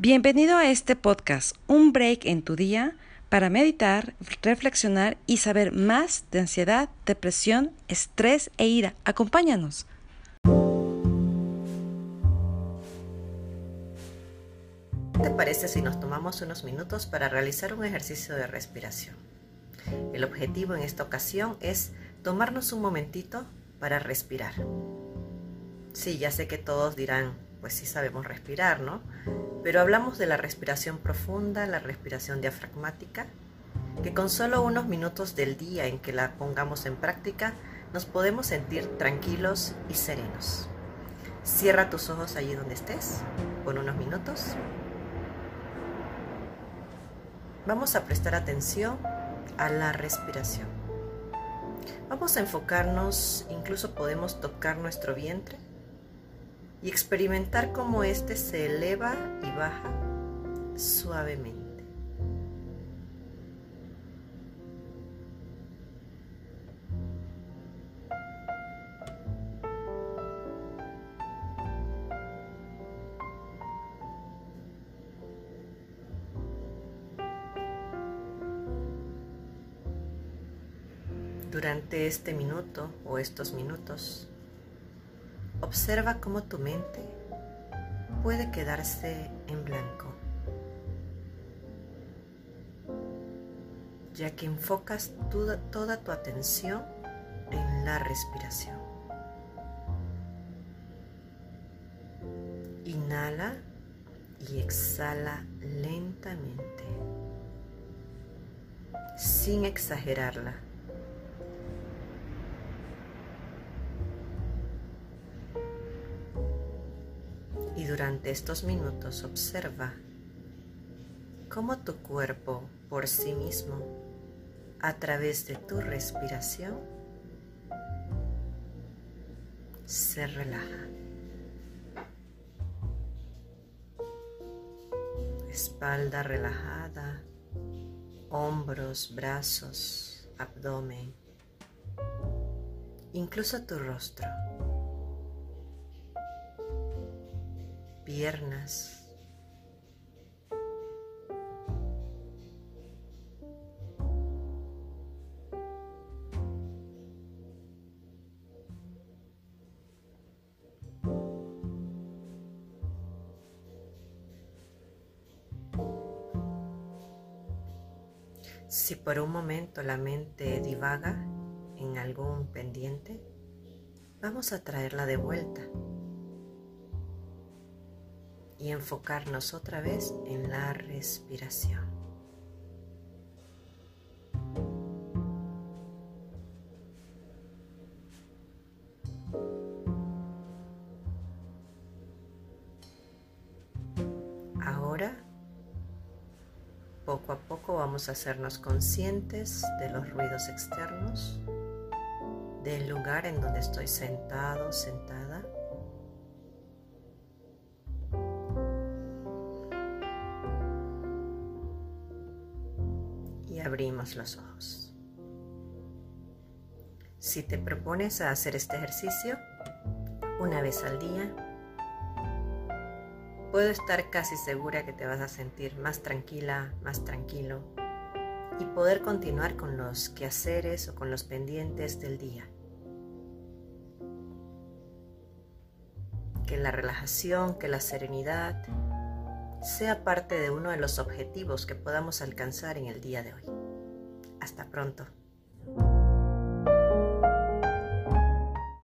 Bienvenido a este podcast, un break en tu día para meditar, reflexionar y saber más de ansiedad, depresión, estrés e ira. Acompáñanos. ¿Qué te parece si nos tomamos unos minutos para realizar un ejercicio de respiración? El objetivo en esta ocasión es tomarnos un momentito para respirar. Sí, ya sé que todos dirán, pues sí sabemos respirar, ¿no? Pero hablamos de la respiración profunda, la respiración diafragmática, que con solo unos minutos del día en que la pongamos en práctica, nos podemos sentir tranquilos y serenos. Cierra tus ojos allí donde estés por unos minutos. Vamos a prestar atención a la respiración. Vamos a enfocarnos, incluso podemos tocar nuestro vientre y experimentar cómo éste se eleva y baja suavemente. Durante este minuto o estos minutos, Observa cómo tu mente puede quedarse en blanco, ya que enfocas toda, tu atención en la respiración. Inhala y exhala lentamente, sin exagerarla. Y durante estos minutos observa cómo tu cuerpo por sí mismo, a través de tu respiración, se relaja. Espalda relajada, hombros, brazos, abdomen, incluso tu rostro. Piernas. Si por un momento la mente divaga en algún pendiente, vamos a traerla de vuelta y enfocarnos otra vez en la respiración. Ahora, poco a poco vamos a hacernos conscientes de los ruidos externos, del lugar en donde estoy sentado, sentada abrimos los ojos. Si te propones hacer este ejercicio una vez al día, puedo estar casi segura que te vas a sentir más tranquila, más tranquilo y poder continuar con los quehaceres o con los pendientes del día. Que la relajación, que la serenidad sea parte de uno de los objetivos que podamos alcanzar en el día de hoy. Hasta pronto.